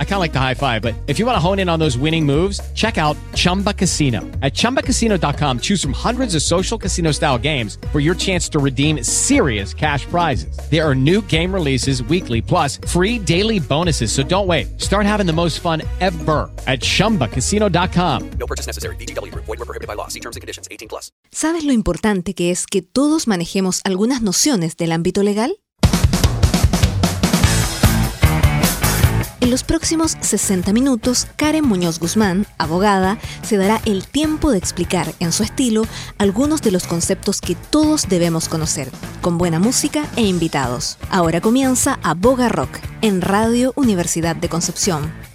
I kind of like the high five, but if you want to hone in on those winning moves, check out Chumba Casino. At ChumbaCasino.com, choose from hundreds of social casino style games for your chance to redeem serious cash prizes. There are new game releases weekly, plus free daily bonuses. So don't wait. Start having the most fun ever at ChumbaCasino.com. No purchase necessary. BGW. Void were prohibited by law. See terms and conditions. 18 plus. ¿Sabes lo importante que es que todos manejemos algunas nociones del ámbito legal? En los próximos 60 minutos, Karen Muñoz Guzmán, abogada, se dará el tiempo de explicar en su estilo algunos de los conceptos que todos debemos conocer, con buena música e invitados. Ahora comienza Aboga Rock en Radio Universidad de Concepción.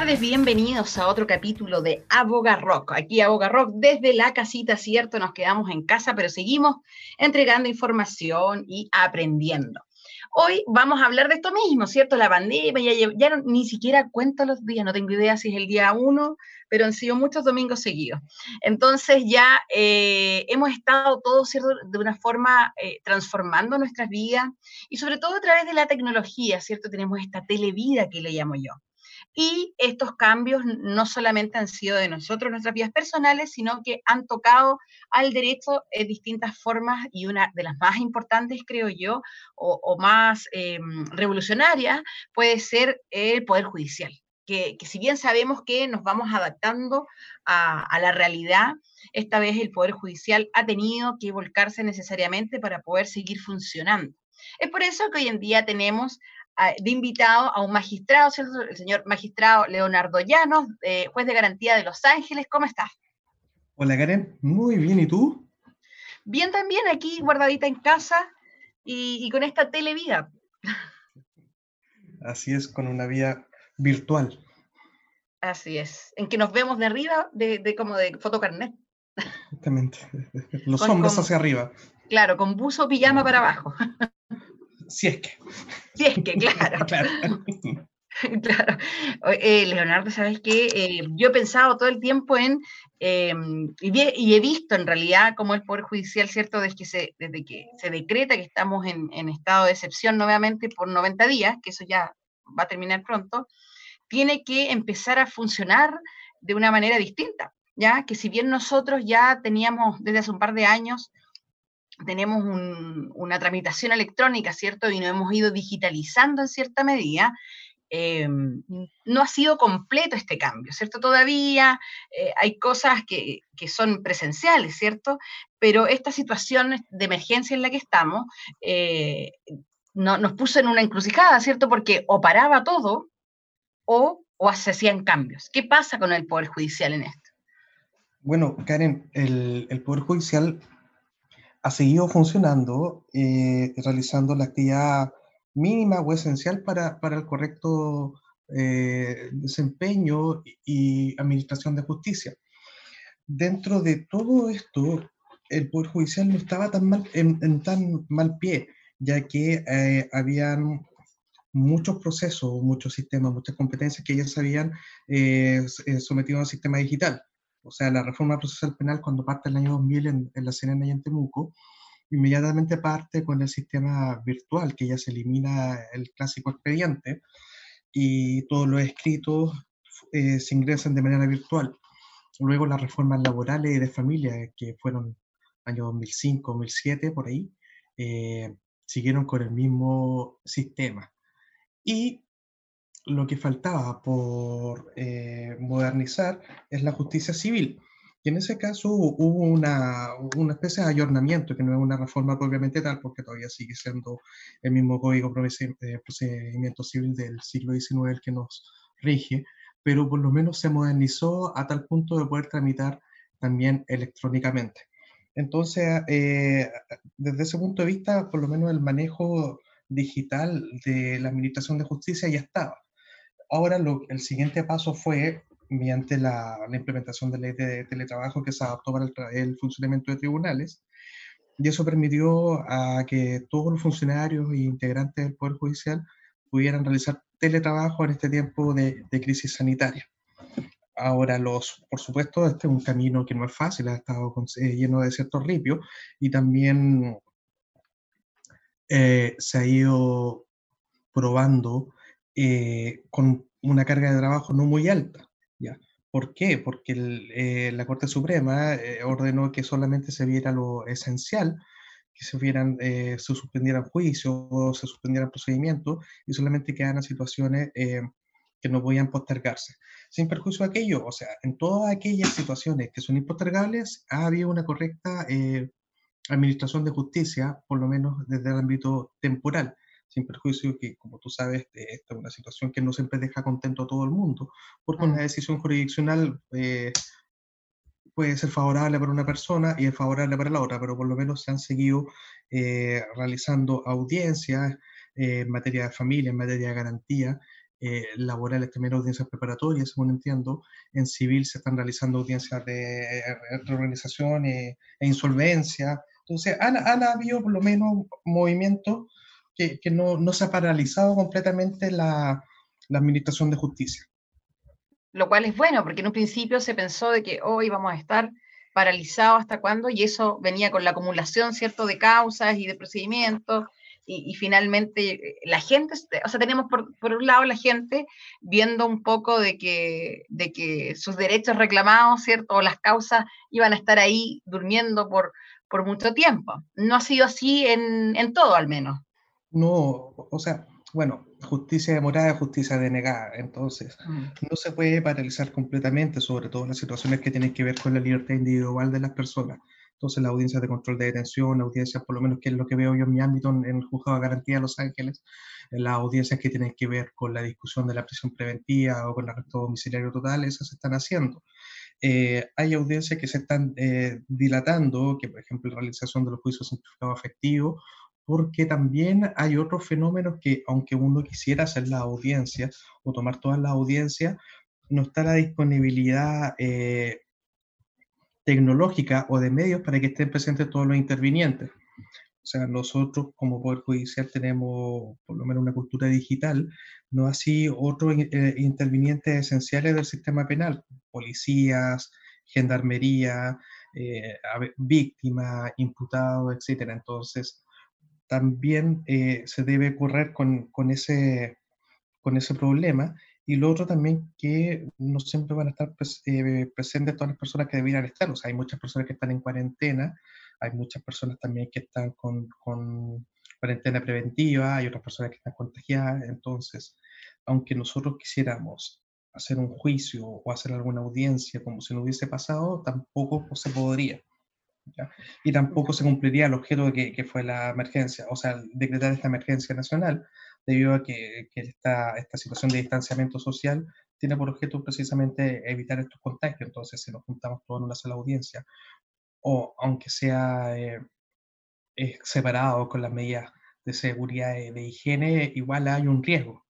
Tardes, bienvenidos a otro capítulo de Aboga Rock. Aquí Aboga Rock desde la casita, cierto, nos quedamos en casa, pero seguimos entregando información y aprendiendo. Hoy vamos a hablar de esto mismo, ¿cierto? La pandemia, ya, ya ni siquiera cuento los días, no tengo idea si es el día uno, pero han sido muchos domingos seguidos. Entonces ya eh, hemos estado todos, ¿cierto? De una forma eh, transformando nuestras vidas y sobre todo a través de la tecnología, ¿cierto? Tenemos esta televida que le llamo yo. Y estos cambios no solamente han sido de nosotros, nuestras vidas personales, sino que han tocado al derecho en distintas formas y una de las más importantes, creo yo, o, más em, revolucionarias, puede ser el Poder Judicial. Que, si bien sabemos que nos vamos adaptando a, a, la realidad, esta vez el Poder Judicial ha tenido que volcarse necesariamente para poder seguir funcionando. Es por eso que hoy en día tenemos de invitado a un magistrado, el señor magistrado Leonardo Llanos, eh, juez de garantía de Los Ángeles. ¿Cómo estás? Hola Karen, muy bien, ¿y tú? Bien también, aquí guardadita en casa y, con esta televida. Así es, con una vía virtual. Así es, en que nos vemos de arriba, de, como de fotocarnet. Exactamente, los hombros hacia arriba. Claro, con buzo pijama para abajo. Si es que. Si es que, claro. claro. claro. Eh, Leonardo, ¿sabes qué? Eh, yo he pensado todo el tiempo en, em, y, he visto en realidad cómo el Poder Judicial, ¿cierto? Desde que se, desde que se decreta que estamos en, en, estado de excepción nuevamente por 90 días, que eso ya va a terminar pronto, tiene que empezar a funcionar de una manera distinta, ¿ya? Que si bien nosotros ya teníamos desde hace un par de años tenemos una tramitación electrónica, ¿cierto? Y nos hemos ido digitalizando en cierta medida. Eh, no ha sido completo este cambio, ¿cierto? Todavía eh, hay cosas que, son presenciales, ¿cierto? Pero esta situación de emergencia en la que estamos eh, no, nos puso en una encrucijada, ¿cierto? Porque o paraba todo o, o se hacían cambios. ¿Qué pasa con el Poder Judicial en esto? Bueno, Karen, el, el Poder Judicial ha seguido funcionando, eh, realizando la actividad mínima o esencial para, para el correcto eh, desempeño y administración de justicia. Dentro de todo esto, el Poder Judicial no estaba tan mal, en, tan mal pie, ya que eh, habían muchos procesos, muchos sistemas, muchas competencias que ya se habían sometido a un sistema digital o sea, la reforma procesal penal cuando parte el año 2000 en, La Serena y en Temuco, inmediatamente parte con el sistema virtual, que ya se elimina el clásico expediente y todos los escritos eh, se ingresan de manera virtual. Luego las reformas laborales y de familia, que fueron año 2005, 2007, por ahí, eh, siguieron con el mismo sistema. Y lo que faltaba por eh, modernizar es la justicia civil. Y en ese caso hubo una, una, especie de ayornamiento, que no es una reforma propiamente tal, porque todavía sigue siendo el mismo código de eh, procedimiento civil del siglo XIX que nos rige, pero por lo menos se modernizó a tal punto de poder tramitar también electrónicamente. Entonces, eh, desde ese punto de vista, por lo menos el manejo digital de la Administración de Justicia ya estaba. Ahora lo, el siguiente paso fue, mediante la, implementación de la ley de teletrabajo que se adoptó para el, funcionamiento de tribunales, y eso permitió a que todos los funcionarios e integrantes del Poder Judicial pudieran realizar teletrabajo en este tiempo de, crisis sanitaria. Ahora, los, por supuesto, este es un camino que no es fácil, ha estado eh, lleno de ciertos ripios y también eh, se ha ido probando eh, con una carga de trabajo no muy alta. ¿ya? ¿Por qué? Porque la Corte Suprema ordenó que solamente se viera lo esencial que se, hubieran, eh, se suspendieran juicios, se suspendieran procedimientos y solamente quedan situaciones eh, que no podían postergarse. Sin perjuicio de aquello, o sea, en todas aquellas situaciones que son impostergables, ha habido una correcta eh, administración de justicia, por lo menos desde el ámbito temporal sin perjuicio que, como tú sabes, esta es una situación que no siempre deja contento a todo el mundo, porque una decisión jurisdiccional puede ser favorable para una persona y es favorable para la otra, pero por lo menos se han seguido eh, realizando audiencias eh, en materia de familia, en materia de garantía, eh, laborales también audiencias preparatorias, según entiendo. En civil se están realizando audiencias de reorganización e insolvencia. Entonces, han, han, habido por lo menos movimientos que, que no, no, se ha paralizado completamente la, la administración de justicia lo cual es bueno, porque en un principio se pensó de que hoy vamos a estar paralizados hasta cuándo, y eso venía con la acumulación, ¿cierto?, de causas y de procedimientos, y, finalmente eh, la gente, o sea, tenemos por, por, un lado la gente viendo un poco de que, de que sus derechos reclamados, ¿cierto?, o las causas iban a estar ahí durmiendo por, por mucho tiempo. No ha sido así en, en todo, al menos. No, o sea, bueno, justicia demorada, justicia denegada. Entonces, mm. no se puede paralizar completamente, sobre todo las situaciones que tienen que ver con la libertad individual de las personas. Entonces, las audiencias de control de detención, audiencias, por lo menos que es lo que veo yo en mi ámbito en, el juzgado de garantía de Los Ángeles, las audiencias que tienen que ver con la discusión de la prisión preventiva o con el arresto domiciliario total, esas se están haciendo. Eh, hay audiencias que se están eh, dilatando, que por ejemplo la realización de los juicios simplificados efectivos porque también hay otros fenómenos que, aunque uno quisiera hacer la audiencia o tomar todas las audiencias, no está la disponibilidad eh, tecnológica o de medios para que estén presentes todos los intervinientes. O sea, nosotros como Poder Judicial tenemos por lo menos una cultura digital, no así otros eh, intervinientes esenciales del sistema penal, policías, gendarmería, eh, víctimas, imputados, etc. Entonces, también eh, se debe correr con, con, ese, con ese problema. Y lo otro también que no siempre van a estar eh, presentes todas las personas que debieran estar. O sea, hay muchas personas que están en cuarentena, hay muchas personas también que están con, con cuarentena preventiva, hay otras personas que están contagiadas. Entonces, aunque nosotros quisiéramos hacer un juicio o hacer alguna audiencia como si no hubiese pasado, tampoco se podría. Y tampoco se cumpliría el objeto que, que, fue la emergencia, o sea, decretar esta emergencia nacional, debido a que, que esta, esta, situación de distanciamiento social tiene por objeto precisamente evitar estos contagios. Entonces, si nos juntamos todos en una sola audiencia, o aunque sea eh, separado con las medidas de seguridad y de higiene, igual hay un riesgo.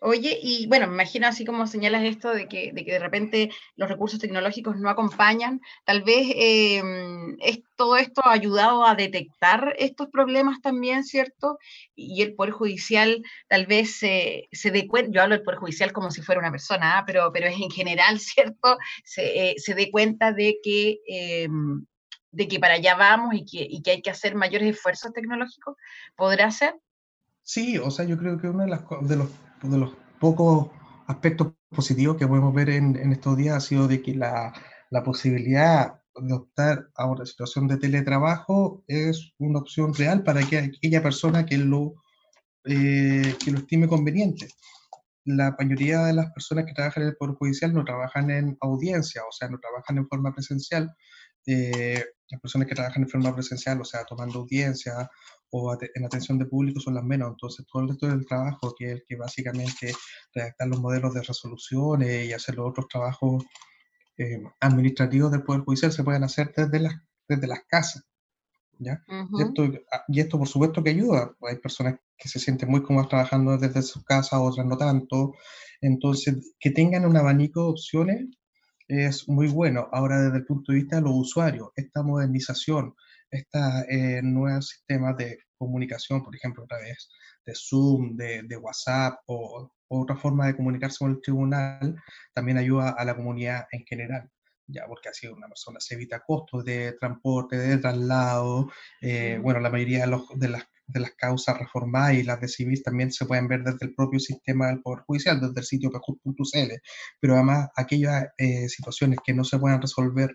Oye, y bueno, me imagino así como señalas esto de que de, que de repente los recursos tecnológicos no acompañan, tal vez em, es, todo esto ha ayudado a detectar estos problemas también, ¿cierto? Y el Poder Judicial tal vez se, dé cuenta, yo hablo del Poder Judicial como si fuera una persona, ¿ah? pero, pero es en general, ¿cierto? Se, eh, se dé cuenta de que... Em, de que para allá vamos y que, y que hay que hacer mayores esfuerzos tecnológicos, ¿podrá ser? Sí, o sea, yo creo que uno de, las, de, los, de los pocos aspectos positivos que podemos ver en, en estos días ha sido de que la, la, posibilidad de optar a una situación de teletrabajo es una opción real para que aquella persona que lo, eh, que lo estime conveniente. La mayoría de las personas que trabajan en el Poder Judicial no trabajan en audiencia, o sea, no trabajan en forma presencial. Eh, las personas que trabajan en forma presencial, o sea, tomando audiencia o en atención de público son las menos. Entonces, todo el resto del trabajo, que es el que básicamente redactar los modelos de resoluciones y hacer los otros trabajos eh, administrativos del Poder Judicial, se pueden hacer desde las, desde las casas. ¿ya? y, esto, ah, y, esto, por supuesto, que ayuda. Hay personas que se sienten muy cómodas trabajando desde sus casas, otras no tanto. Entonces, que tengan un abanico de opciones es muy bueno. Ahora, desde el punto de vista de los usuarios, esta modernización, estos eh, nuevos sistemas de comunicación, por ejemplo, a través de Zoom, de, de WhatsApp o, otra forma de comunicarse con el tribunal, también ayuda a la comunidad en general ya porque así una persona se evita costos de transporte, de traslado, eh, bueno, la mayoría de, los, de, las, de, las, causas reformadas y las de civil también se pueden ver desde el propio sistema del Poder Judicial, desde el sitio pejud.cl, pero además aquellas eh, situaciones que no se puedan resolver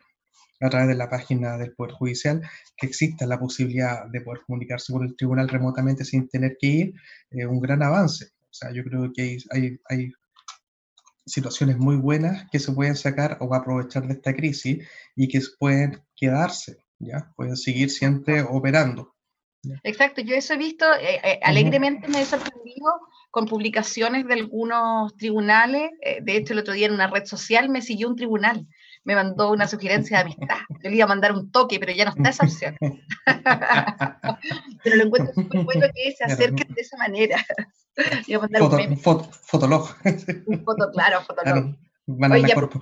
a través de la página del Poder Judicial, que exista la posibilidad de poder comunicarse con el tribunal remotamente sin tener que ir, eh, un gran avance. O sea, yo creo que hay, hay, situaciones muy buenas que se pueden sacar o aprovechar de esta crisis y que pueden quedarse, ¿ya? Pueden seguir siempre operando. Exacto, yo eso he visto, eh, eh, alegremente me he sorprendido con publicaciones de algunos tribunales, eh, de hecho el otro día en una red social me siguió un tribunal me mandó una sugerencia de amistad. Yo le iba a mandar un toque, pero ya no está esa opción. pero lo encuentro súper bueno que se acerquen de esa manera. Le a mandar Foto, un, foto, fotolog. Un foto, claro, fotolog. Banana Oye, Corpo.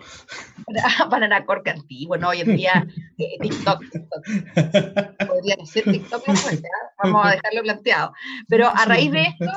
Banana Corpo antiguo, ¿no? Hoy en día eh, TikTok, TikTok. Podría ser TikTok, vamos a dejarlo planteado. Pero a raíz de esto,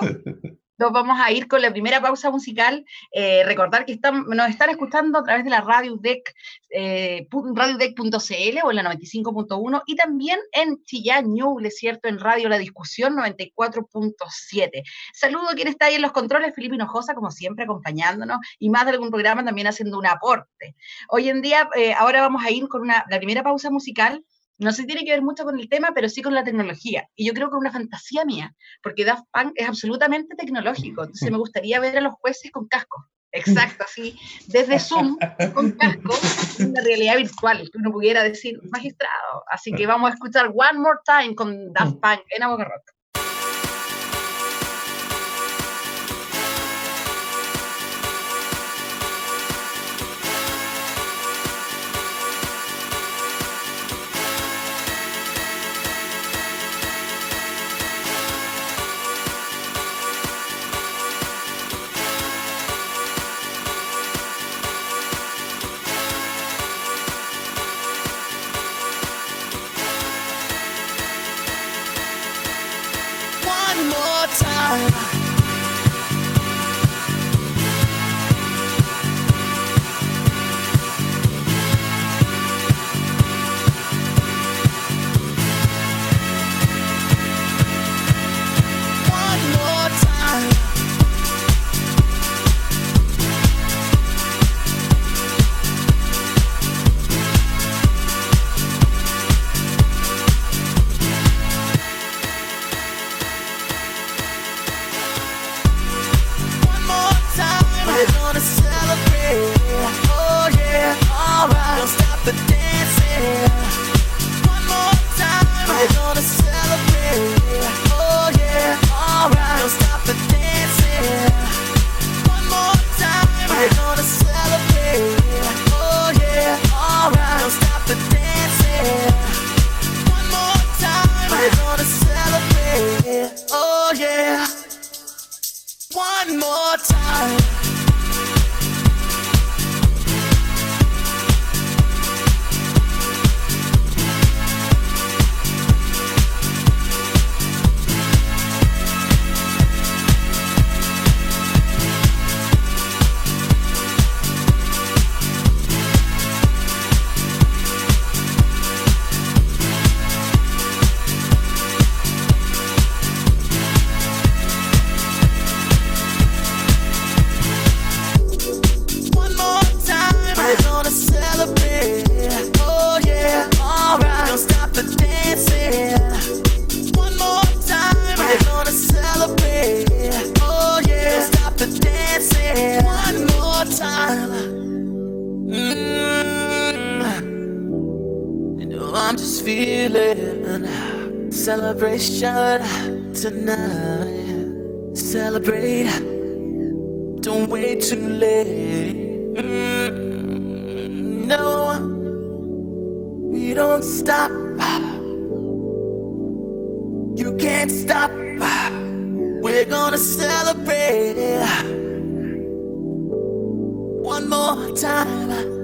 nos vamos a ir con la primera pausa musical. Eh, recordar que están, nos están escuchando a través de la Radio DEC, eh, radiodec.cl o en la 95.1 y también en Chillán Ñuble, ¿cierto? En Radio La Discusión 94.7. Saludo a quien está ahí en los controles, Felipe Hinojosa, como siempre, acompañándonos y más de algún programa también haciendo un aporte. Hoy en día, eh, ahora vamos a ir con una, la primera pausa musical no sé si tiene que ver mucho con el tema, pero sí con la tecnología. Y yo creo que es una fantasía mía, porque Daft Punk es absolutamente tecnológico. Entonces me gustaría ver a los jueces con casco. Exacto, así, desde Zoom, con casco, una realidad virtual, que uno pudiera decir magistrado. Así que vamos a escuchar One More Time con Daft Punk en I'm just feeling celebration tonight. Celebrate, don't wait too late. Mm, no, we don't stop. You can't stop. We're gonna celebrate one more time.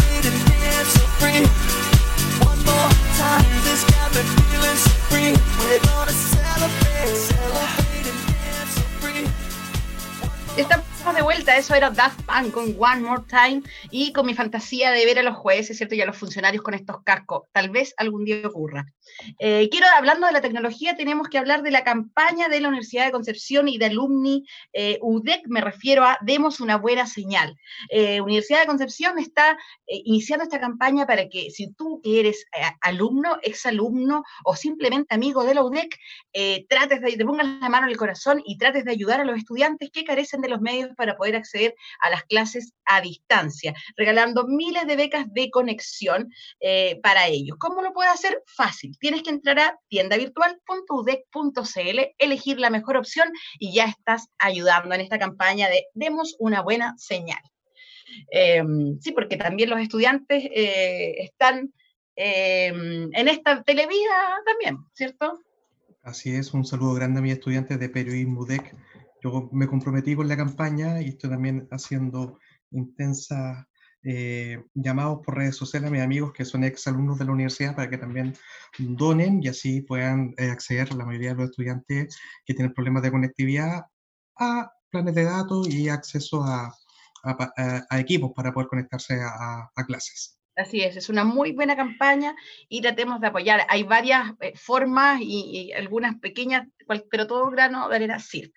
Estamos de vuelta, eso era Daft Punk con One More Time y con mi fantasía de ver a los jueces, ¿cierto? Y a los funcionarios con estos cascos. Tal vez algún día ocurra. Eh, quiero, hablando de la tecnología, tenemos que hablar de la campaña de la Universidad de Concepción y de Alumni eh, UDEC, me refiero a Demos una buena señal. Eh, Universidad de Concepción está iniciando esta campaña para que si tú que eres alumno, exalumno o simplemente amigo de la UDEC, trates de, te pongas la mano en el corazón y trates de ayudar a los estudiantes que carecen de los medios para poder acceder a las clases a distancia, regalando miles de becas de conexión para ellos. ¿Cómo lo puedes hacer? Fácil. Tienes que entrar a tiendavirtual.udec.cl, elegir la mejor opción y ya estás ayudando en esta campaña de demos una buena señal. Eh, sí, porque también los estudiantes eh, están eh, en esta televida también, ¿cierto? Así es, un saludo grande a mis estudiantes de periodismo UDEC. Yo me comprometí con la campaña y estoy también haciendo intensas eh, llamados por redes sociales a mis amigos que son ex alumnos de la universidad para que también donen y así puedan eh, acceder la mayoría de los estudiantes que tienen problemas de conectividad a planes de datos y acceso a, a a- a equipos para poder conectarse a clases. Así es, es una muy buena campaña y tratemos de apoyar. Hay varias eh, formas y, y algunas pequeñas, cual- pero todo grano de arena sirve.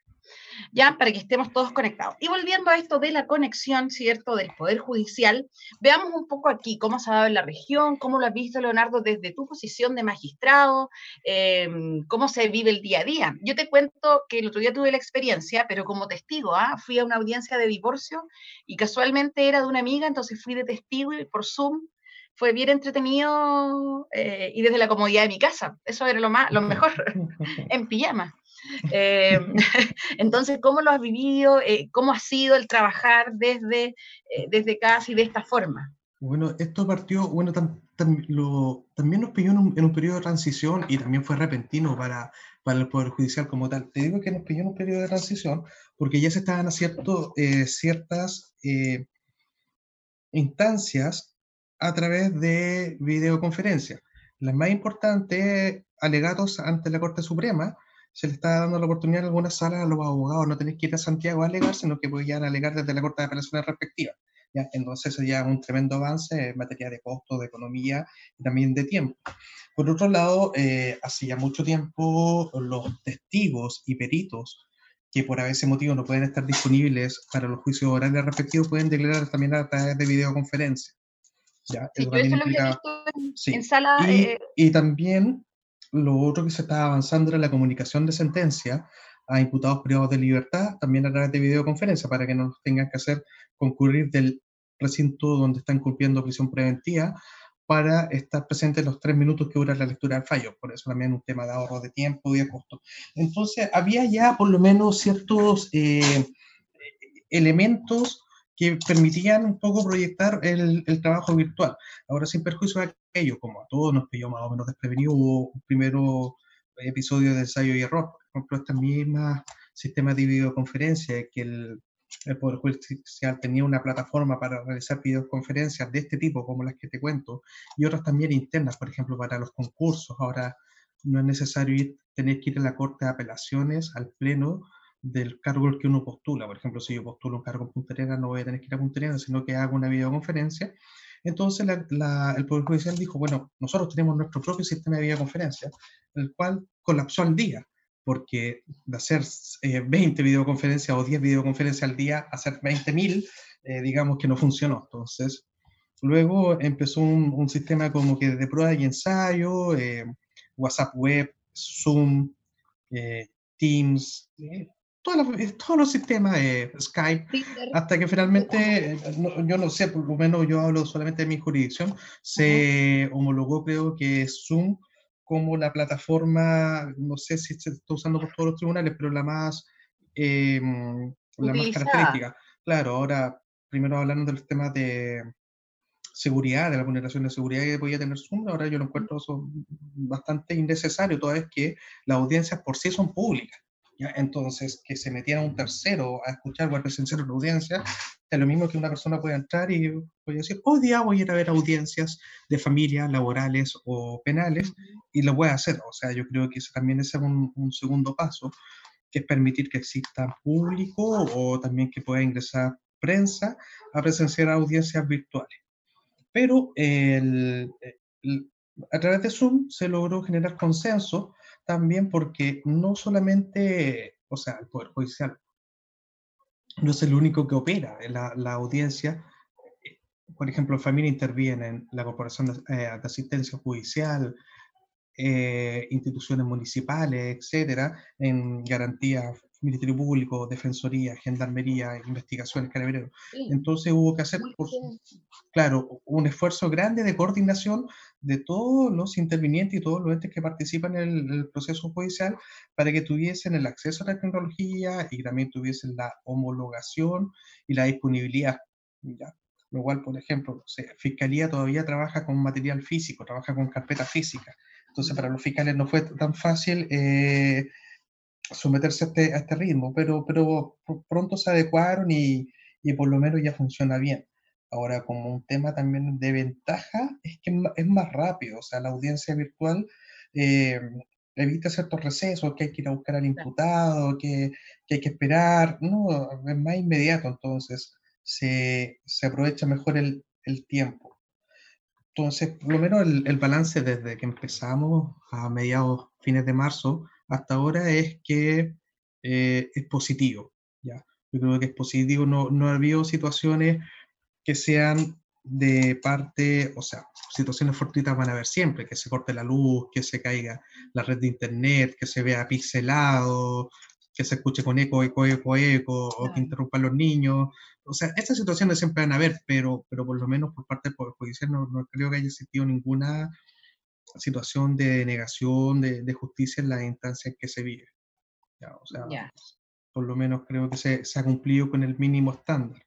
Ya, para que estemos todos conectados. Y volviendo a esto de la conexión, ¿cierto?, del Poder Judicial, veamos un poco aquí cómo se ha dado en la región, cómo lo has visto, Leonardo, desde tu posición de magistrado, eh, cómo se vive el día a día. Yo te cuento que el otro día tuve la experiencia, pero como testigo, ¿ah? fui a una audiencia de divorcio y casualmente era de una amiga, entonces fui de testigo y por Zoom fue bien entretenido eh, y desde la comodidad de mi casa. Eso era lo, más, lo mejor, en pijama. Eh, entonces, ¿cómo lo has vivido? Eh, ¿Cómo ha sido el trabajar desde, eh, desde casa y de esta forma? Bueno, esto partió, bueno, tam- tam- lo- también nos pilló en un, en un periodo de transición y también fue repentino para, para el Poder Judicial como tal. Te digo que nos pilló en un periodo de transición porque ya se estaban haciendo eh, ciertas eh, instancias a través de videoconferencia. Las más importantes, alegatos ante la Corte Suprema, se le está dando la oportunidad en algunas salas a los abogados no tener que ir a Santiago a alegar, sino que podían alegar desde la Corte de Apelaciones respectiva. ¿ya? Entonces, es un tremendo avance en materia de costo, de economía y también de tiempo. Por otro lado, eh, hace ya mucho tiempo los testigos y peritos que por ese motivo no pueden estar disponibles para los juicios orales respectivos pueden declarar también a través de videoconferencia. ¿ya? Sí, Eso yo eso lo implica- visto en, sí. en sala. y, eh, y también lo otro que se estaba avanzando era la comunicación de sentencia a imputados privados de libertad, también a través de videoconferencia, para que no tengan que hacer concurrir del recinto donde están cumpliendo prisión preventiva para estar presentes los tres minutos que dura la lectura del fallo. Por eso también un tema de ahorro de tiempo y de costo. Entonces, había ya por lo menos ciertos eh, elementos que permitían un poco proyectar el, el, trabajo virtual. Ahora, sin perjuicio de aquello, como a todos nos pilló más o menos desprevenido, hubo un primero episodio de ensayo y error. Por ejemplo, estas mismas sistemas de videoconferencia que el, el Poder Judicial tenía una plataforma para realizar videoconferencias de este tipo, como las que te cuento, y otras también internas, por ejemplo, para los concursos. Ahora no es necesario ir, tener que ir a la Corte de Apelaciones, al Pleno, del cargo que uno postula. Por ejemplo, si yo postulo un cargo en Punta Arenas, no voy a tener que ir a Punta Arenas, sino que hago una videoconferencia. Entonces el Poder Judicial dijo, bueno, nosotros tenemos nuestro propio sistema de videoconferencia, el cual colapsó al día porque de hacer 20 eh, videoconferencias o 10 videoconferencias al día, hacer 20.000, eh, digamos que no funcionó. Entonces, luego empezó un, sistema como que de prueba y ensayo, eh, WhatsApp Web, Zoom, Teams, todos los sistemas de Skype, hasta que finalmente, yo no sé, por lo menos yo hablo solamente de mi jurisdicción, se homologó creo que Zoom como la plataforma, no sé si se está usando por todos los tribunales, pero la más, eh, la más característica. Claro, ahora, primero hablando de los temas de seguridad, de la vulneración de seguridad que podía tener Zoom, ahora yo lo encuentro bastante innecesario, toda vez que las audiencias por sí son públicas. Entonces, que se metiera un tercero a escuchar o a presenciar una audiencia, es lo mismo que una persona puede entrar y puede decir, hoy día voy a ir a ver audiencias de familia, laborales o penales, y lo voy a hacer. O sea, yo creo que ese también es un, un segundo paso, que es permitir que exista público o también que pueda ingresar prensa a presenciar audiencias virtuales. Pero el, a través de Zoom se logró generar consenso también porque no solamente, o sea, el Poder Judicial no es el único que opera, la, la audiencia, por ejemplo, familia interviene en la Corporación de, eh, Asistencia Judicial, eh, instituciones municipales, etcétera, en garantía Ministerio Público, Defensoría, Gendarmería, Investigaciones, Carabineros. Entonces hubo que hacer, claro, un esfuerzo grande de coordinación de todos los intervinientes y todos los entes que participan en el, proceso judicial para que tuviesen el acceso a la tecnología y también tuviesen la homologación y la disponibilidad. ¿ya? Lo cual, por ejemplo, Fiscalía todavía trabaja con material físico, trabaja con carpeta física. Entonces, para los fiscales no fue tan fácil eh, someterse a este, a este ritmo, pero, pero pronto se adecuaron y, y, por lo menos ya funciona bien. Ahora, como un tema también de ventaja, es que es más rápido, o sea, la audiencia virtual eh, evita ciertos recesos, que hay que ir a buscar al imputado, que, que hay que esperar, no, es más inmediato, entonces se, se aprovecha mejor el, el, tiempo. Entonces, por lo menos el, el balance desde que empezamos a mediados, fines de marzo, hasta ahora es que eh, es positivo. ¿ya? Yo creo que es positivo, no, no ha habido situaciones que sean de parte, o sea, situaciones fortuitas van a haber siempre, que se corte la luz, que se caiga la red de internet, que se vea pixelado, que se escuche con eco, eco, eco, eco, o que interrumpan los niños. O sea, estas situaciones siempre van a haber, pero, pero por lo menos por parte del Poder Judicial no, no creo que haya existido ninguna situación de negación de, justicia en las instancias que se vive. o sea, por lo menos creo que se, se, ha cumplido con el mínimo estándar.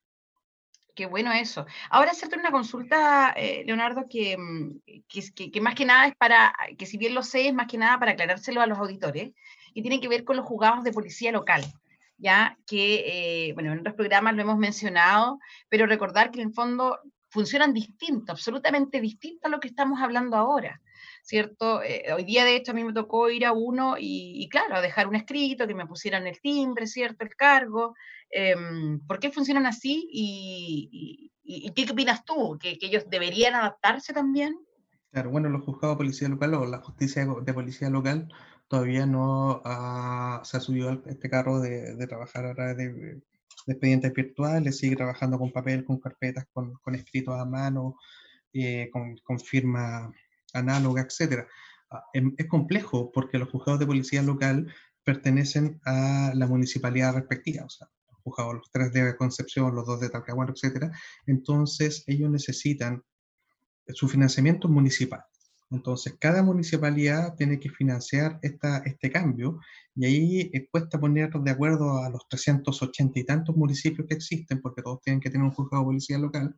Qué bueno eso. Ahora hacerte una consulta, eh, Leonardo, mm, que, que, más que nada es para, que si bien lo sé, es más que nada para aclarárselo a los auditores, y tiene que ver con los juzgados de policía local ya que, eh, bueno, en otros programas lo hemos mencionado, pero recordar que en el fondo funcionan distinto, absolutamente distinto a lo que estamos hablando ahora. ¿Cierto? Eh, hoy día, de hecho, a mí me tocó ir a uno y, claro, dejar un escrito, que me pusieran el timbre, ¿cierto? El cargo. Em, ¿Por qué funcionan así? ¿Y, qué opinas tú? ¿Que, ellos deberían adaptarse también? Claro, bueno, los juzgados de policía local o la justicia de policía local todavía no se ha subido este carro de, trabajar a través de, expedientes virtuales, sigue trabajando con papel, con carpetas, con, con escritos a mano, eh, con, con firma análoga, etcétera. ah, em, es complejo porque los juzgados de policía local pertenecen a la municipalidad respectiva, o sea, los juzgados, los tres de Concepción, los dos de Talcahuano, etcétera. Entonces, ellos necesitan su financiamiento municipal. Entonces, cada municipalidad tiene que financiar esta, este cambio y ahí eh, cuesta poner de acuerdo a los 380 y tantos municipios que existen, porque todos tienen que tener un juzgado de policía local,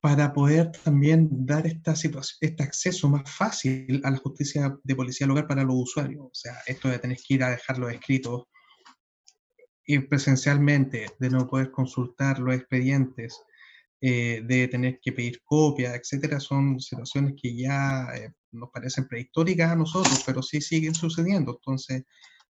para poder también dar esta este acceso más fácil a la justicia de policía local para los usuarios. O sea, esto de tener que ir a dejar los escritos, ir presencialmente, de no poder consultar los expedientes, eh, de tener que pedir copias, etcétera, son situaciones que ya eh, nos parecen prehistóricas a nosotros, pero sí siguen sucediendo. Entonces,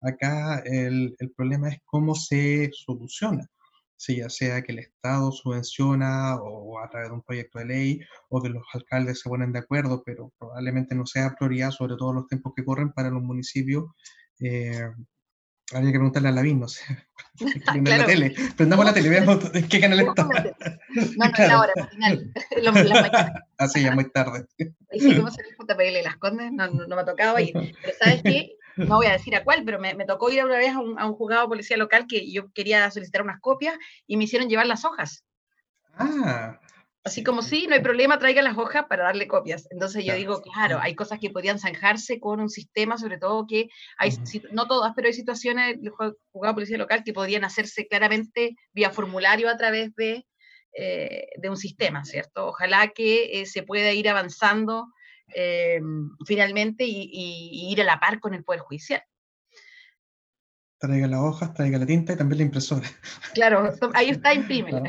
acá el problema es cómo se soluciona si ya sea que el Estado subvenciona o a través de un proyecto de ley o que los alcaldes se ponen de acuerdo, pero probablemente no sea prioridad, sobre todo los tiempos que corren para los municipios. Eh, habría que preguntarle a Lavín, no sé. Prendamos la tele, prendamos la tele, veamos en qué canal está. No, no, claro. ahora, matinal. Así, ya muy tarde. Y si fuimos el JPL Las Condes, no, no, no me ha tocado ir. Pero ¿sabes qué? No voy a decir a cuál, pero me, me tocó ir una vez a un, a un, juzgado de policía local que yo quería solicitar unas copias y me hicieron llevar las hojas. Ah. Así como sí, no hay problema, traiga las hojas para darle copias. Entonces yo digo, claro, hay cosas que podían zanjarse con un sistema, sobre todo que hay, uh -huh. no todas, pero hay situaciones juzgado de policía local que podían hacerse claramente vía formulario a través de, eh, de un sistema, ¿cierto? Ojalá que eh, se pueda ir avanzando eh, finalmente y, y, ir a la par con el Poder Judicial. Traiga las hojas, traiga la tinta y también la impresora. Claro, ahí está, imprime. No,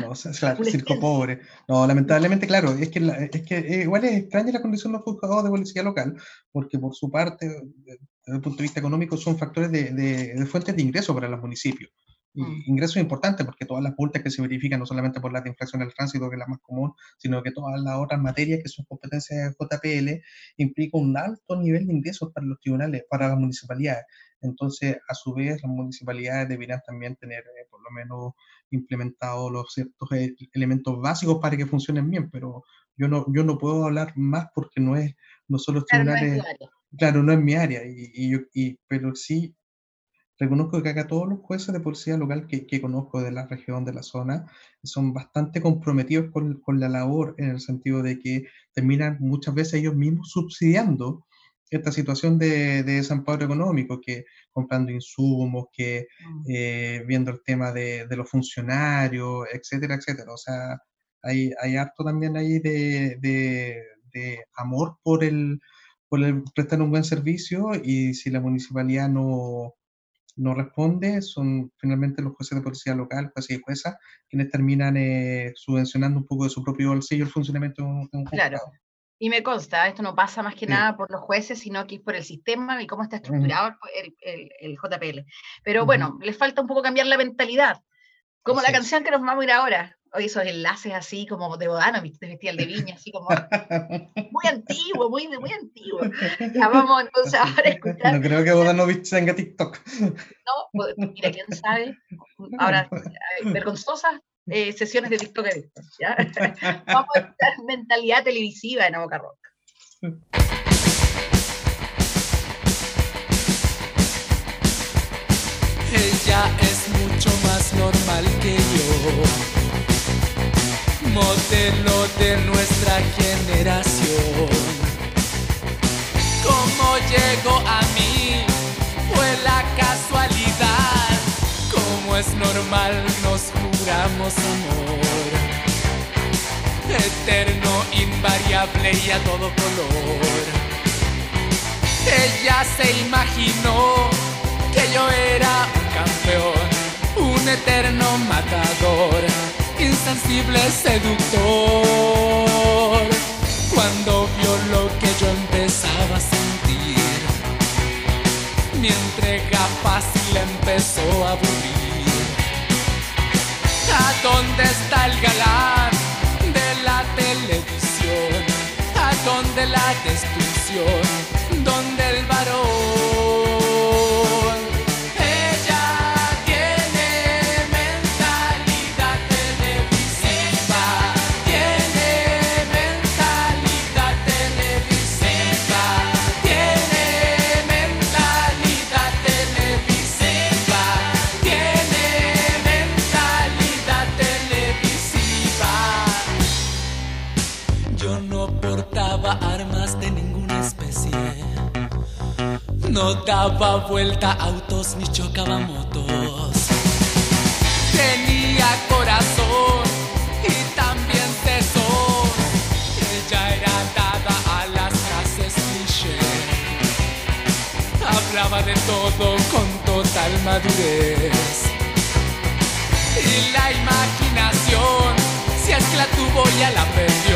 no, o sea, claro, circo pobre. No, lamentablemente, claro, es que, la, es que eh, igual es extraña la condición de los juzgados de policía local, porque por su parte, desde el punto de vista económico, son factores de, de, de fuentes de ingreso para los municipios. Y ingresos importantes porque todas las multas que se verifican, no solamente por las de infracción del tránsito, que es la más común, sino que todas las otras materias que son competencias de JPL, implica un alto nivel de ingresos para los tribunales, para las municipalidades. Entonces, a su vez, las municipalidades deberían también tener, eh, por lo menos, implementados los ciertos eh, elementos básicos para que funcionen bien, pero yo no, yo no puedo hablar más porque no es, no son los tribunales, claro, no es, claro, no es mi área, y, y, y, pero sí reconozco que acá todos los jueces de policía local que, que, conozco de la región, de la zona, son bastante comprometidos con, con, la labor en el sentido de que terminan muchas veces ellos mismos subsidiando esta situación de, de desamparo económico, que comprando insumos, que eh, viendo el tema de, de, los funcionarios, etcétera, etcétera. O sea, hay, hay harto también ahí de, de amor por el, por el prestar un buen servicio y si la municipalidad no no responde, son finalmente los jueces de policía local, jueces y juezas, quienes terminan eh, subvencionando un poco de su propio bolsillo el funcionamiento de un, un Claro. Y me consta, esto no pasa más que sí. nada por los jueces, sino que es por el sistema y cómo está estructurado uh -huh. el, el, el, JPL. Pero uh -huh. bueno, les falta un poco cambiar la mentalidad. Como la canción que nos vamos a ir ahora. Hoy esos enlaces así como de Bodanovich, de Festival de Viña, así como muy antiguo, muy, muy antiguo. Ya vamos entonces ahora a escuchar. No creo que Bodanovich tenga TikTok. No, pues, mira, quién sabe. Ahora, vergonzosas eh, sesiones de TikTok he visto. ¿ya? Vamos a escuchar mentalidad televisiva en Boca Rock. Ella es mucho más normal que yo modelo de nuestra generación. Como llegó a mí fue la casualidad. Como es normal nos juramos amor. Eterno, invariable y a todo color. Ella se imaginó que yo era un campeón, un eterno matador insensible seductor. Cuando vio lo que yo empezaba a sentir, mi entrega fácil empezó a aburrir. ¿A dónde está el galán de la televisión? ¿A dónde la destrucción? ¿Dónde el varón? No daba vuelta autos ni chocaba motos. Tenía corazón y también tesón. Ella era dada a las frases. Hablaba de todo con total madurez. Y la imaginación, si es que la tuvo ya la perdió.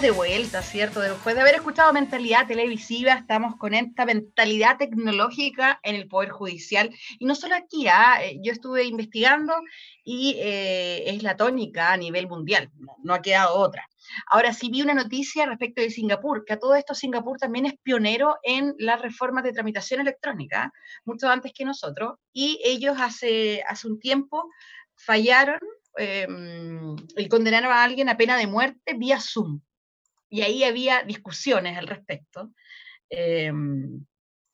De vuelta, ¿cierto? Después de haber escuchado mentalidad televisiva, estamos con esta mentalidad tecnológica en el Poder Judicial. Y no solo aquí, ¿ah? Eh, yo estuve investigando y eh, es la tónica a nivel mundial, no, ha quedado otra. Ahora sí vi una noticia respecto de Singapur, que a todo esto Singapur también es pionero en las reformas de tramitación electrónica, mucho antes que nosotros, y ellos hace, hace un tiempo fallaron eh, y condenaron a alguien a pena de muerte vía Zoom. Y ahí había discusiones al respecto, eh,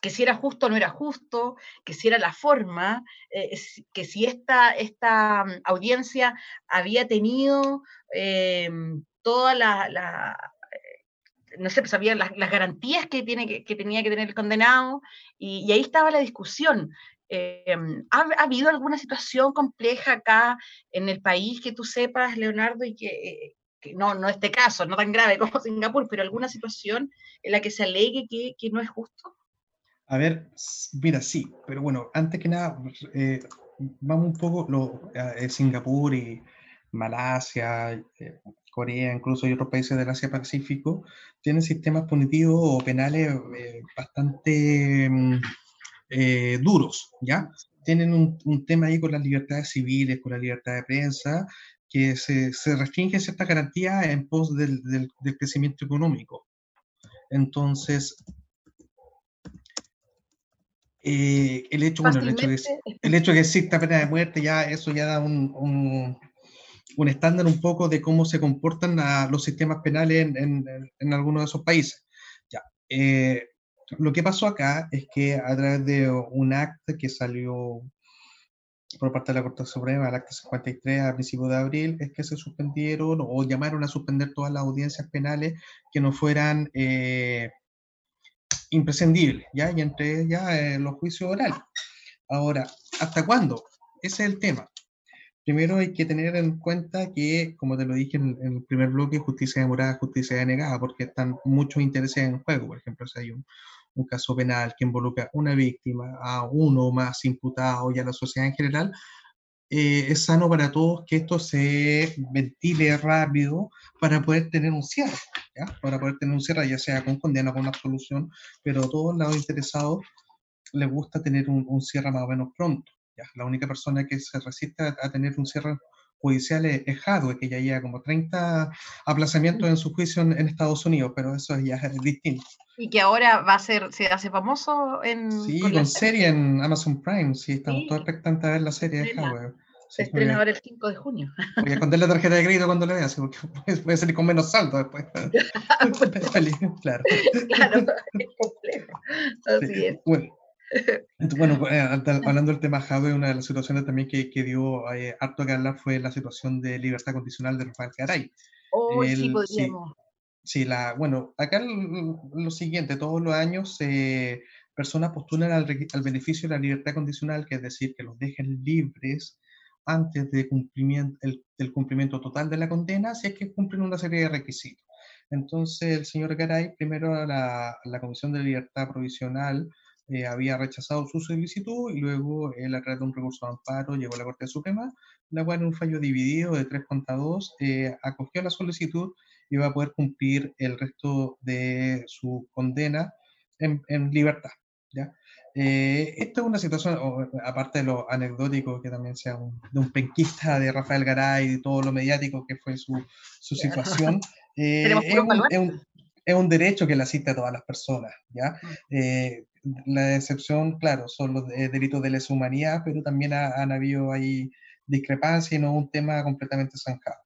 que si era justo o no era justo, que si era la forma, eh, que si esta, esta mm, audiencia había tenido eh, toda la, la, eh, no sé, pues las, las garantías que, tiene que, tenía que tener el condenado, y, ahí estaba la discusión. ¿ha, ha habido alguna situación compleja acá en el país que tú sepas, Leonardo, y que, eh, no, no este caso, no tan grave como Singapur, pero alguna situación en la que se alegue que, que no es justo? A ver, mira, sí, pero bueno, antes que nada, eh, vamos un poco, lo, eh, Singapur y Malasia, eh, Corea, incluso y otros países del Asia Pacífico, tienen sistemas punitivos o penales bastante mm, duros, ¿ya? Tienen un, un tema ahí con las libertades civiles, con la libertad de prensa, que se, se restringen ciertas garantías en pos del, del- del crecimiento económico. Entonces, eh, el hecho, bueno, el hecho de, el hecho de que exista pena de muerte, ya eso ya da un, un- un estándar un poco de cómo se comportan a los sistemas penales en, en- en- en algunos de esos países. Ya. eh, lo que pasó acá es que a través de un acta que salió por parte de la Corte Suprema, el acta 53 a principios de abril, es que se suspendieron o llamaron a suspender todas las audiencias penales que no fueran eh, imprescindibles, ¿ya? Y entre ellas eh, los juicios orales. Ahora, ¿hasta cuándo? Ese es el tema. Primero hay que tener en cuenta que, como te lo dije en, el primer bloque, justicia demorada, justicia denegada, porque están muchos intereses en juego. Por ejemplo, si hay un, un caso penal que involucra una víctima, a uno o más imputados y a la sociedad en general, eh, es sano para todos que esto se ventile rápido para poder tener un cierre, ¿ya? para poder tener un cierre, ya sea con condena o con absolución, pero a todos los interesados les gusta tener un, un cierre más o menos pronto. La única persona que se resiste a, a tener un cierre judicial es, Hadwe, que ya lleva como 30 aplazamientos en su juicio en, en Estados Unidos, pero eso ya es distinto. Y que ahora va a ser, se hace famoso en... Sí, con la serie en Amazon Prime, sí, estamos Sí. todos expectantes a ver la serie de. Hadwe. Se estrena ahora el 5 de junio. Voy a esconder la tarjeta de crédito cuando la vea, así, porque puede, salir con menos saldo después. Claro. claro, es complejo. Así Sí, es. Bueno, bueno eh, hab- hablando del tema Jave, una de las situaciones también que, que dio eh, harto que hablar fue la situación de libertad condicional de Rafael Garay. Hoy sí el- sí. podríamos. Sí, la, bueno, acá lo siguiente, todos los años eh, personas postulan al, al beneficio de la libertad condicional, que es decir, que los dejen libres antes de cumplimiento, el, del cumplimiento total de la condena, si es que cumplen una serie de requisitos. Entonces, el señor Garay, primero a la, la Comisión de Libertad Provisional eh, había rechazado su solicitud y luego él, a través de un recurso de amparo, llegó a la Corte Suprema, la cual en un fallo dividido de 3 contra 2 eh, acogió la solicitud y va a poder cumplir el resto de su condena en, en libertad. ¿ya? Eh, esta es una situación, aparte de lo anecdótico, que también sea un, de un penquista de Rafael Garay y todo lo mediático que fue su, su situación, eh, es, un, es, un, es un derecho que le asiste a todas las personas. ¿ya? Mm. Eh, la excepción, claro, son los eh, delitos de lesa humanidad, pero también ha- han habido ahí discrepancias y no un tema completamente zanjado.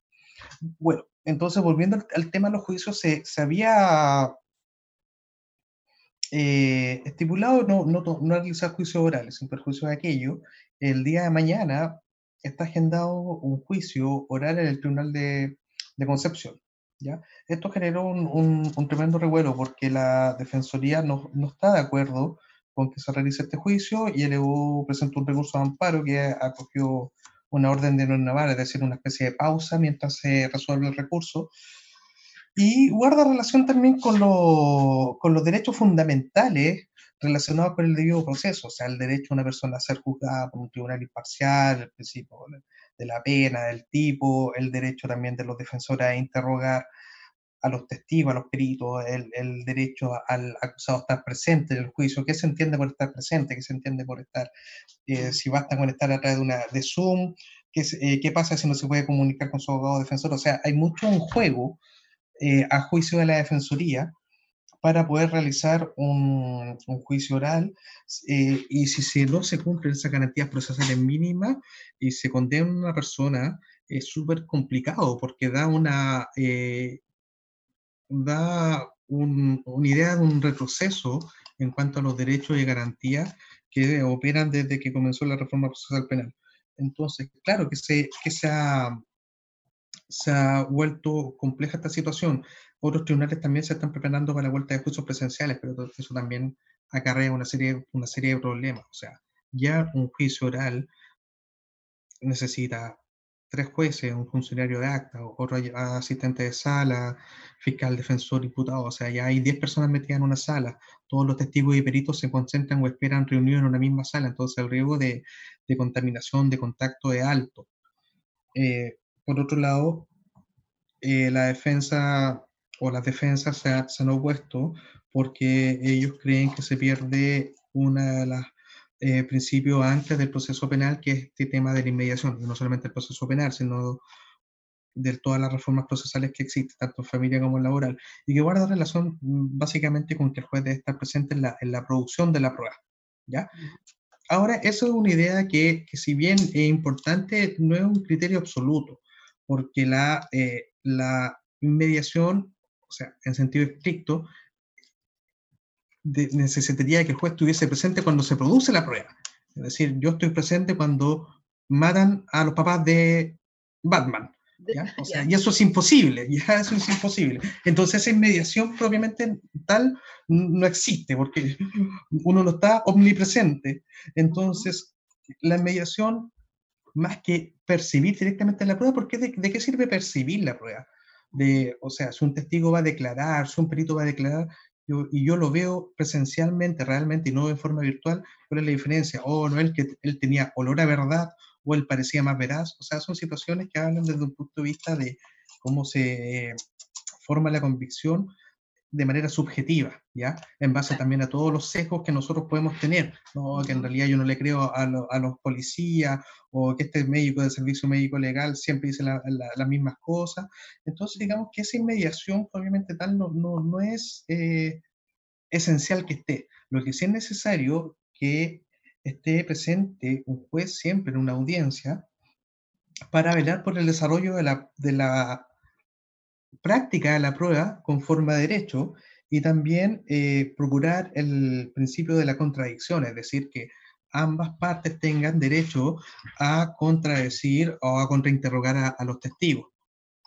Bueno, entonces volviendo al, al tema de los juicios, se, se había eh, estipulado no, no, no realizar juicios orales sin perjuicio de aquello. El día de mañana está agendado un juicio oral en el Tribunal de, de Concepción. ¿Ya? Esto generó un, un- un tremendo revuelo porque la Defensoría no, no está de acuerdo con que se realice este juicio y elevó, presentó un recurso de amparo que acogió una orden de no naval, es decir, una especie de pausa mientras se resuelve el recurso. Y guarda relación también con, lo- con los derechos fundamentales relacionados con el debido proceso, o sea, el derecho a una persona a ser juzgada por un tribunal imparcial, el principio de- la pena, del tipo, el derecho también de los defensores a interrogar a los testigos, a los peritos, el, el derecho al acusado a estar presente en el juicio, qué se entiende por estar presente, qué se entiende por estar, eh, si basta con estar a través de una de Zoom, qué, eh, qué pasa si no se puede comunicar con su abogado defensor, o sea, hay mucho en juego eh, a juicio de la Defensoría para poder realizar un, juicio oral eh, y si no se cumplen esas garantías procesales mínimas y se condena a una persona, es súper complicado porque da una, eh, da un- una idea de un retroceso en cuanto a los derechos y garantías que operan desde que comenzó la reforma procesal penal. Entonces, claro que se, que se ha, se ha vuelto compleja esta situación. Otros tribunales también se están preparando para la vuelta de juicios presenciales, pero eso también acarrea una serie, una serie de problemas. O sea, ya un juicio oral necesita tres jueces, un funcionario de acta, otro asistente de sala, fiscal, defensor, imputado. O sea, ya hay 10 personas metidas en una sala. Todos los testigos y peritos se concentran o esperan reunidos en una misma sala. Entonces, el riesgo de, de contaminación, de contacto es alto. Eh, por otro lado, eh, la defensa o las defensas se, ha- se han opuesto porque ellos creen que se pierde una de las eh, principios antes del proceso penal, que es este tema de la inmediación, y no solamente el proceso penal, sino de todas las reformas procesales que existen, tanto en familia como en laboral, y que guarda relación mm, básicamente con que el juez debe estar presente en la, en la producción de la prueba. ¿ya? Ahora, eso es una idea que, que si bien es importante, no es un criterio absoluto, porque la, eh, la inmediación, o sea, en sentido estricto, de- necesitaría que el juez estuviese presente cuando se produce la prueba. Es decir, yo estoy presente cuando matan a los papás de Batman. ¿ya? O sea, y eso es imposible, ya eso es imposible. Entonces esa inmediación propiamente tal no existe, porque uno no está omnipresente. Entonces, la inmediación, más que percibir directamente la prueba, porque de, de qué sirve percibir la prueba? De, o sea, si un testigo va a declarar, si un perito va a declarar, yo, y yo lo veo presencialmente, realmente, y no de forma virtual, ¿cuál es la diferencia? O no, él, que él tenía olor a verdad, o él parecía más veraz. O sea, son situaciones que hablan desde un punto de vista de cómo se forma la convicción de manera subjetiva, ¿ya? En base también a todos los sesgos que nosotros podemos tener, ¿no? Que en realidad yo no le creo a, a los policías o que este médico de servicio médico legal siempre dice las mismas cosas. Entonces, digamos que esa inmediación, obviamente tal, no, no, no es eh, esencial que esté. Lo que sí es necesario que esté presente un juez siempre en una audiencia para velar por el desarrollo de la, de la práctica de la prueba conforme a derecho y también eh, procurar el principio de la contradicción, es decir, que ambas partes tengan derecho a contradecir o a contrainterrogar a, a los testigos,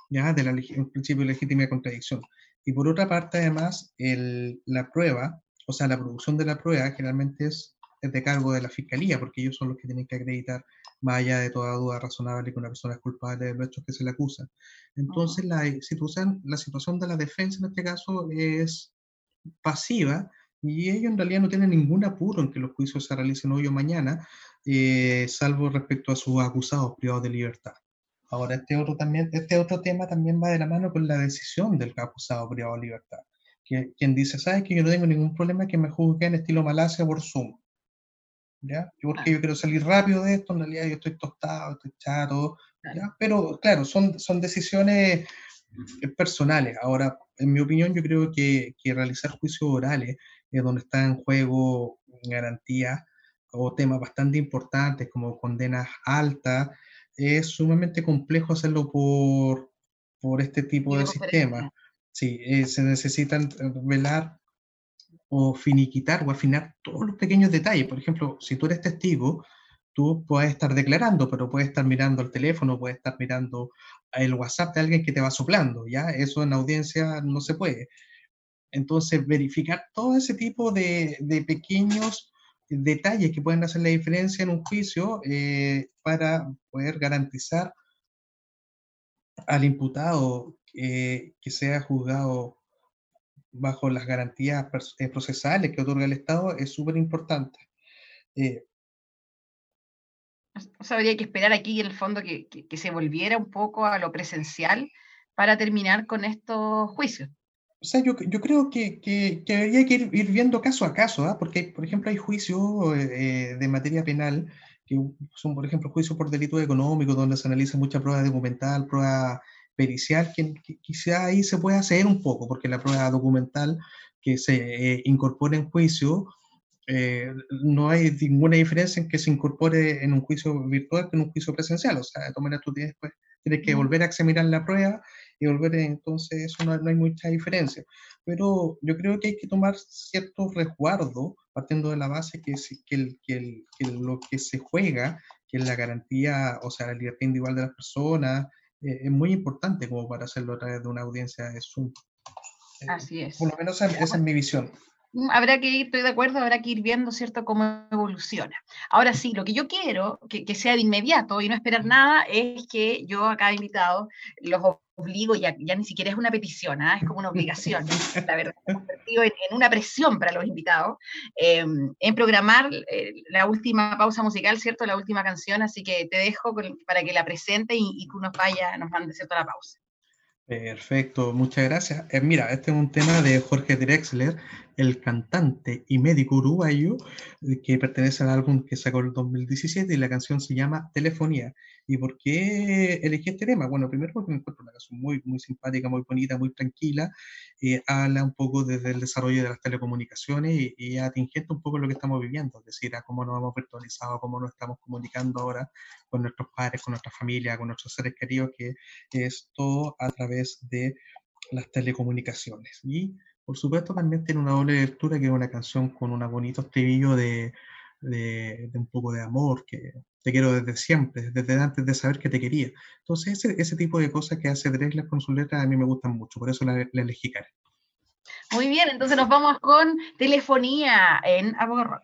¿ya? Del principio de legítima contradicción. Y por otra parte, además, la prueba, o sea, la producción de la prueba generalmente es, es de cargo de la fiscalía, porque ellos son los que tienen que acreditar más allá de toda duda razonable que una persona es culpable de los hechos que se le acusan. Entonces, la, situación, la situación de la defensa en este caso es pasiva y ellos en realidad no tienen ningún apuro en que los juicios se realicen hoy o mañana, eh, salvo respecto a sus acusados privados de libertad. Ahora, este otro, también, este otro tema también va de la mano con la decisión del acusado privado de libertad, que, quien dice, sabes que yo no tengo ningún problema que me juzguen estilo Malasia por Zoom. ¿Ya? Porque yo quiero salir rápido de esto, en realidad yo estoy tostado, estoy chato, ¿ya? Pero claro, son, son decisiones eh, personales. Ahora, en mi opinión, yo creo que, que realizar juicios orales, es donde está en juego garantías o temas bastante importantes como condenas altas, es sumamente complejo hacerlo por, por este tipo de sistema. Sí, eh, se necesitan velar o finiquitar o afinar todos los pequeños detalles. Por ejemplo, si tú eres testigo, tú puedes estar declarando, pero puedes estar mirando el teléfono, puedes estar mirando el WhatsApp de alguien que te va soplando, ¿ya? Eso en audiencia no se puede. Entonces, verificar todo ese tipo de, de pequeños detalles que pueden hacer la diferencia en un juicio eh, para poder garantizar al imputado que sea juzgado bajo las garantías eh, procesales que otorga el Estado es súper importante. Eh, o sea, habría que esperar aquí en el fondo que, que, se volviera un poco a lo presencial para terminar con estos juicios. O sea, yo, yo creo que, que, que, habría que ir, ir, viendo caso a caso, ¿ah? porque, por ejemplo, hay juicios eh, de materia penal que son, por ejemplo, juicios por delito económico, donde se analiza mucha prueba documental, prueba pericial que, quizá ahí se puede hacer un poco, porque la prueba documental que se eh, incorpora en juicio, eh, no hay ninguna diferencia en que se incorpore en un juicio virtual que en un juicio presencial. O sea, de todas maneras tú tienes, pues, tienes que volver a examinar la prueba y volver, entonces eso no, no, hay mucha diferencia. Pero yo creo que hay que tomar cierto resguardo, partiendo de la base que, que, el, que, el, que lo que se juega, que es la garantía, o sea, la libertad individual de las personas, eh, es muy importante como para hacerlo a través de una audiencia de Zoom. Eh, Así es. Por lo menos esa, es mi visión. Mm, habrá que ir, estoy de acuerdo, habrá que ir viendo, ¿cierto?, cómo evoluciona. Ahora sí, lo que yo quiero que, que sea de inmediato y no esperar nada es que yo acá invitado los obligo, ya, ya ni siquiera es una petición, ¿eh? es como una obligación, la verdad, convertido en, en, una presión para los invitados, eh, en programar eh, la última pausa musical, ¿cierto? La última canción, así que te dejo con, para que la presente y, y, tú nos vayas, nos mandes, ¿cierto? La pausa. Perfecto, muchas gracias. Eh, mira, este es un tema de Jorge Drexler, el cantante y médico uruguayo, que pertenece al álbum que sacó en 2017 y la canción se llama Telefonía. ¿Y por qué elegí este tema? Bueno, primero porque me encuentro una canción muy, muy simpática, muy bonita, muy tranquila. Eh, habla un poco desde el desarrollo de las telecomunicaciones y, y atingente un poco lo que estamos viviendo, es decir, a cómo nos hemos virtualizado, cómo nos estamos comunicando ahora con nuestros padres, con nuestra familia, con nuestros seres queridos, que es todo a través de las telecomunicaciones. Y por supuesto también tiene una doble lectura que es una canción con un bonito estribillo de, un poco de amor, que te quiero desde siempre, desde antes de saber que te quería. Entonces, ese, tipo de cosas que hace Drexler con su letra a mí me gustan mucho, por eso la, elegí, Karen. Muy bien, entonces nos vamos con telefonía en Aboga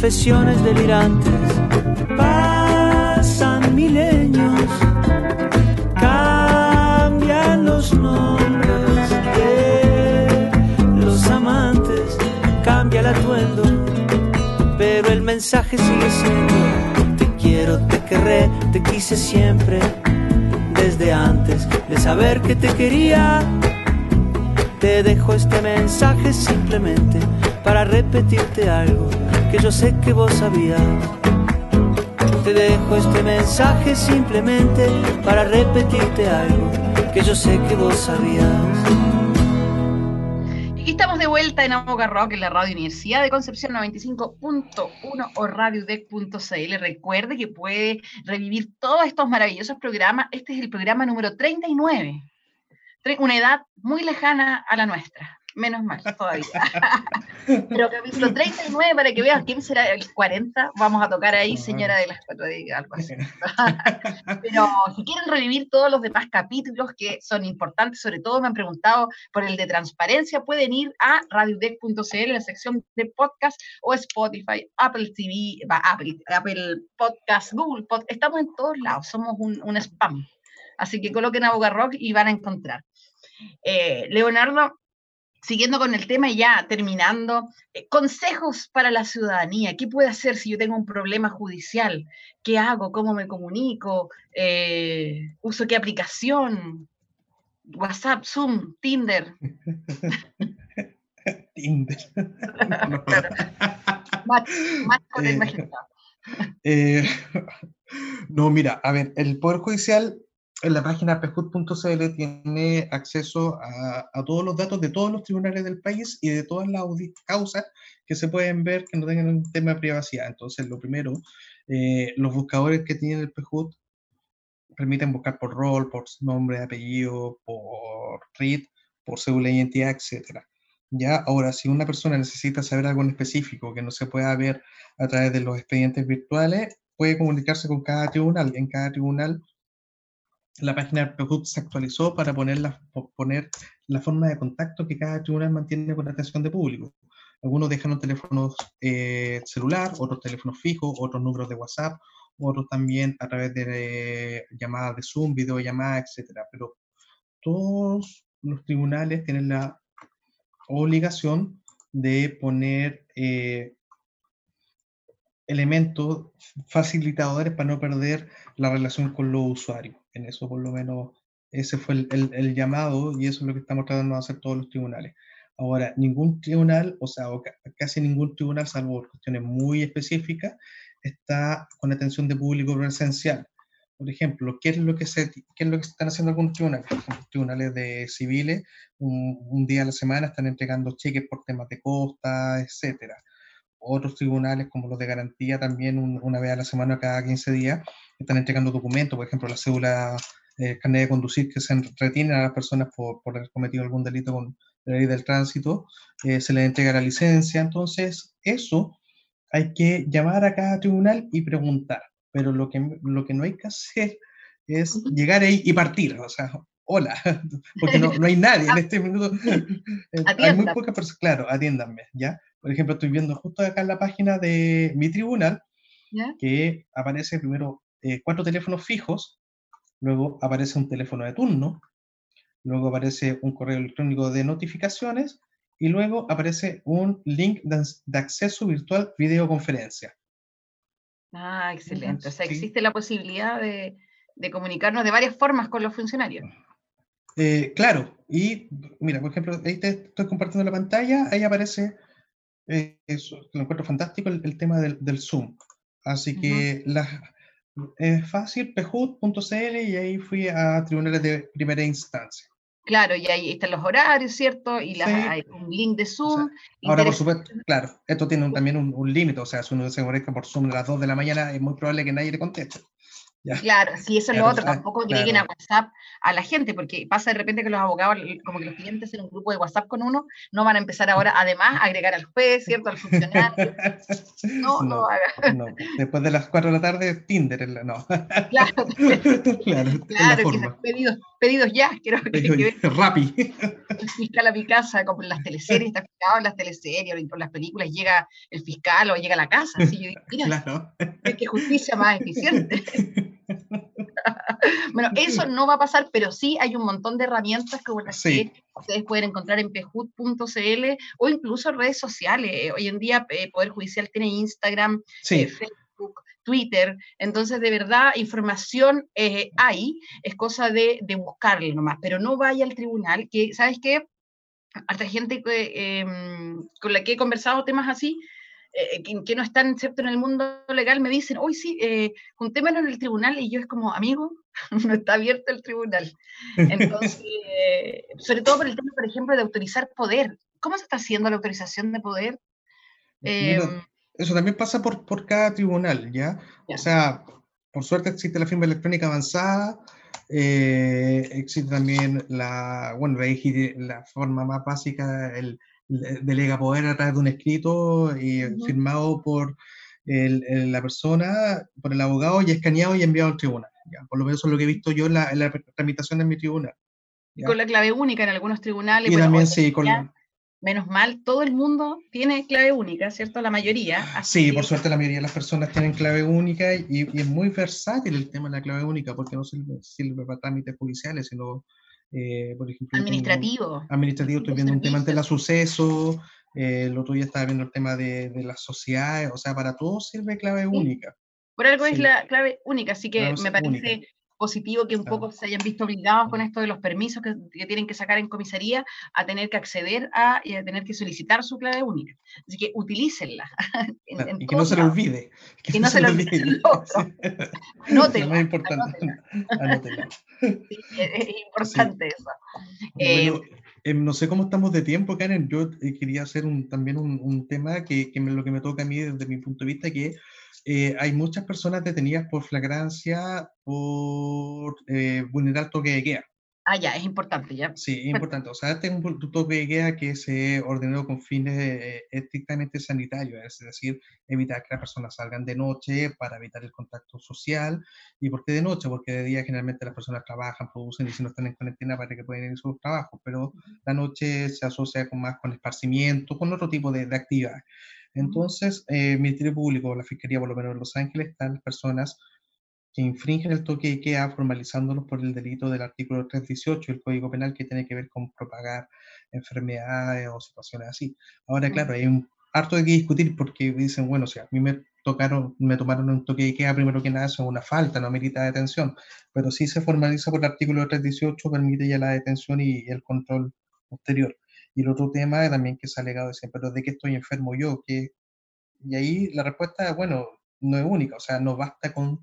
confesiones delirantes. Pasan milenios cambian los nombres de los amantes, cambia el atuendo, pero el mensaje sigue siendo: Te quiero, te querré, te quise siempre, desde antes de saber que te quería. Te dejo este mensaje simplemente para repetirte algo que yo sé que vos sabías. Te dejo este mensaje simplemente para repetirte algo que yo sé que vos sabías. Y estamos de vuelta en Aboga Rock, en la Radio Universidad de Concepción 95.1 o radiodec.cl. Recuerde que puede revivir todos estos maravillosos programas. Este es el programa número 39. Tre- Una edad muy lejana a la nuestra. Menos mal, todavía. Pero capítulo 39, para que veas quién será el 40, vamos a tocar ahí, señora de las cuatro, de algo así. Pero si quieren revivir todos los demás capítulos que son importantes, sobre todo me han preguntado por el de transparencia, pueden ir a radiodec.cl, la sección de podcast o Spotify, Apple TV, Apple, Apple Podcast, Google Podcast. Estamos en todos lados, somos un, un spam. Así que coloquen a Boca Rock y van a encontrar. Eh, Leonardo, siguiendo con el tema y ya terminando, eh, consejos para la ciudadanía. ¿Qué puede hacer si yo tengo un problema judicial? ¿Qué hago? ¿Cómo me comunico? Eh, ¿Uso qué aplicación? WhatsApp, Zoom, Tinder. Tinder. Con el. Eh, no, mira, a ver, el Poder Judicial en la página pejut.cl tiene acceso a, todos los datos de todos los tribunales del país y de todas las causas que se pueden ver que no tengan un tema de privacidad. Entonces, lo primero, eh, los buscadores que tiene el Pejut permiten buscar por rol, por nombre, apellido, por RIT, por cédula de identidad, etcétera. Ya, ahora, si una persona necesita saber algo en específico que no se pueda ver a través de los expedientes virtuales, puede comunicarse con cada tribunal. En cada tribunal, la página del PEJUT se actualizó para poner la, forma de contacto que cada tribunal mantiene con la atención de público. Algunos dejan un teléfono eh, celular, otros teléfonos fijos, otros números de WhatsApp, otros también a través de eh, llamadas de Zoom, videollamadas, etcétera. Pero todos los tribunales tienen la obligación de poner eh, elementos facilitadores para no perder la relación con los usuarios. En eso por lo menos ese fue el, el- el llamado y eso es lo que estamos tratando de hacer todos los tribunales. Ahora, ningún tribunal, o sea, o ca- casi ningún tribunal, salvo cuestiones muy específicas, está con atención de público presencial. Por ejemplo, ¿qué es lo que, se, qué es lo que están haciendo algunos tribunales? Ejemplo, tribunales de civiles, un, un día a la semana están entregando cheques por temas de costa, etcétera. Otros tribunales, como los de garantía, también un- una vez a la semana, cada 15 días, están entregando documentos, por ejemplo, la cédula, eh, carnet de conducir que se retienen a las personas por, por haber cometido algún delito con la ley del tránsito, eh, se les entrega la licencia. Entonces, eso hay que llamar a cada tribunal y preguntar. Pero lo que, lo que no hay que hacer es llegar ahí y partir. O sea, hola, porque no, no hay nadie en este minuto. Eh, hay muy pocas personas. Claro, atiéndanme, ¿ya? Por ejemplo, estoy viendo justo acá en la página de mi tribunal ¿Ya? que aparece primero eh, cuatro teléfonos fijos, luego aparece un teléfono de turno, luego aparece un correo electrónico de notificaciones y luego aparece un link de, de acceso virtual videoconferencia. Ah, excelente. O sea, sí. existe la posibilidad de, de comunicarnos de varias formas con los funcionarios. Eh, claro, y mira, por ejemplo, ahí te estoy compartiendo la pantalla, ahí aparece, eh, eso, lo encuentro fantástico, el, el tema del, del Zoom. Así que la- es fácil, pejut.cl y ahí fui a tribunales de primera instancia. Claro, y ahí están los horarios, ¿cierto? Y las- Sí. hay un link de Zoom. Ahora, por supuesto, claro, esto tiene un- también un, un límite, o sea, si uno se conecta por Zoom a las 2 de la mañana, es muy probable que nadie le conteste. Ya. Claro, sí, eso es lo Claro, otro, ah, tampoco agreguen a claro. WhatsApp a la gente, porque pasa de repente que los abogados, como que los clientes en un grupo de WhatsApp con uno, no van a empezar ahora, además, a agregar al juez, ¿cierto? Al funcionario. No, no, haga. no, después de las 4 de la tarde, Tinder, la- no. Claro, claro, claro, que pedidos, pedidos ya, quiero que, que Oye, Rappi. el fiscal a mi casa, como en las teleseries, está fijado en las teleseries, en las películas, llega el fiscal o llega a la casa, así yo digo, mira, Claro. es que justicia más eficiente. Bueno, eso no va a pasar, pero sí hay un montón de herramientas como las Sí. que ustedes pueden encontrar en pejut.cl o incluso redes sociales. Hoy en día eh, Poder Judicial tiene Instagram, eh, Facebook, Twitter, entonces de verdad información eh, hay, es cosa de, de buscarle nomás, pero no vaya al tribunal, que, ¿sabes qué? Harta gente que, em, con la que he conversado temas así, eh, que, que no están ¿cierto? en el mundo legal, me dicen, hoy sí, eh, juntémonos en el tribunal, y yo es como, amigo, no está abierto el tribunal. Entonces, eh, sobre todo por el tema, por ejemplo, de autorizar poder. ¿Cómo se está haciendo la autorización de poder? Mira, Em, eso también pasa por, por cada tribunal, ¿ya? Ya. O sea, por suerte existe la firma electrónica avanzada, eh, existe también la, bueno, la, la forma más básica, el delega poder a través de un escrito y Ujú. firmado por el- el- la persona, por el abogado y escaneado y enviado al tribunal. ¿ya? Por lo menos eso es lo que he visto yo en la, en la tramitación en mi tribunal. y con la clave única en algunos tribunales. Y bueno, también sí, con, ya, menos mal, todo el mundo tiene clave única, ¿cierto? La mayoría. así Sí, por suerte la mayoría de las personas tienen clave única y, y es muy versátil el tema de la clave única porque no sirve, sirve para trámites judiciales, sino, eh, por ejemplo, yo tengo un- Administrativo. administrativo, estoy viendo un tema ante la suceso, eh, el otro día estaba viendo el tema de, de las sociedades, o sea, para todo sirve clave única. Por algo es la clave única, así que me parece única. Positivo que un Claro. poco se hayan visto obligados con esto de los permisos que, que tienen que sacar en comisaría a tener que acceder a y a tener que solicitar su clave única. Así que utilícenla. en- Claro, en y que no se le olvide. Que no se le olvide. Sí. Anótenla, importante. Sí, es, es importante eso. Eh, Bueno, em, no sé cómo estamos de tiempo, Karen. Yo eh, quería hacer un, también un, un tema que, que me- lo que me toca a mí desde mi punto de vista, que eh, hay muchas personas detenidas por flagrancia por eh, vulnerar toque de queda. ah, ya, es importante, ya. Sí, es importante. O sea, este es un toque de queda que se ordenó con fines eh, estrictamente sanitarios, es decir, evitar que las personas salgan de noche para evitar el contacto social. ¿Y por qué de noche? Porque de día generalmente las personas trabajan, producen y si no están en cuarentena para que puedan ir a sus trabajos, pero la noche se asocia con más con esparcimiento, con otro tipo de, de actividades. Entonces, eh, el Ministerio Público, la Fiscalía, por lo menos en Los Ángeles, están las personas que infringen el toque de queda formalizándolos por el delito del artículo 318 del Código Penal que tiene que ver con propagar enfermedades o situaciones así. Ahora, claro, hay un harto de que discutir porque dicen, bueno, si a mí me tocaron, me tomaron un toque de queda, primero que nada, eso es una falta, no amerita detención, pero si se formaliza por el artículo 318, permite ya la detención y el control posterior. Y el otro tema también que se ha alegado decir, pero ¿de qué estoy enfermo yo? ¿Qué? Y ahí la respuesta, bueno, no es única, o sea, no basta con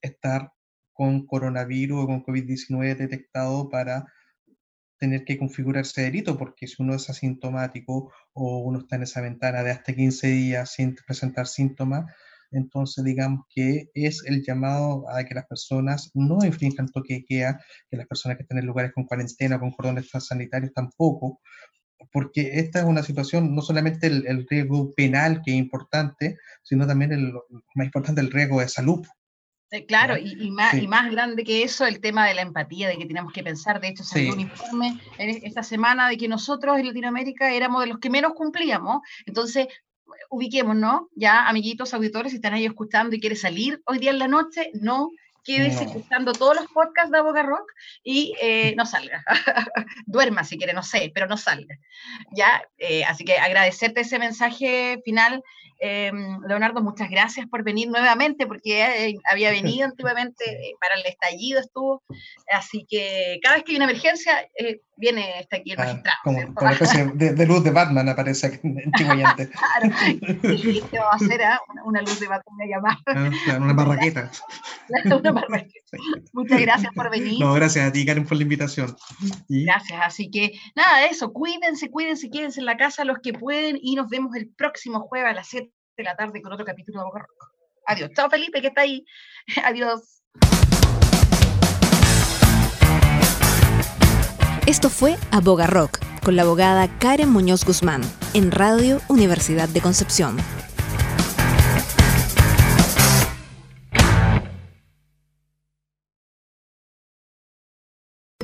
estar con coronavirus o con COVID-19 detectado para tener que configurarse delito, porque si uno es asintomático o uno está en esa ventana de hasta 15 días sin presentar síntomas, entonces digamos que es el llamado a que las personas no infrinjan toque de queda, que las personas que estén en lugares con cuarentena, con cordones sanitarios tampoco, porque esta es una situación, no solamente el, riesgo penal que es importante, sino también el más importante, el riesgo de salud. Eh, claro, y, más, y más grande que eso, el tema de la empatía, de que tenemos que pensar, de hecho salió un informe esta semana de que nosotros en Latinoamérica éramos de los que menos cumplíamos, entonces ubiquémonos, ya amiguitos, auditores, si están ahí escuchando y quiere salir hoy día en la noche, no quédese escuchando todos los podcasts de Aboga Rock y eh, no salga. Duerma si quiere, no sé, pero no salga. Ya, eh, así que agradecerte ese mensaje final Em, Leonardo, muchas gracias por venir nuevamente, porque eh, había venido antiguamente eh, para el estallido, estuvo. Así que cada vez que hay una emergencia, eh, viene está aquí el ah, magistrado. como, una especie de, luz de Batman aparece aquí antiguamente. claro, y te va a hacer ah? una, luz de Batman llamar. Ah, una barraqueta. una. Muchas gracias por venir. No, gracias a ti, Karen, por la invitación. Gracias, así que nada, eso, cuídense, cuídense, quédense en la casa los que pueden y nos vemos el próximo jueves a las 7 de la tarde con otro capítulo de Boca Rock. Adiós. Chao Felipe, que está ahí. Adiós. Esto fue Aboga Rock con la abogada Karen Muñoz Guzmán en Radio Universidad de Concepción.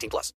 18 plus.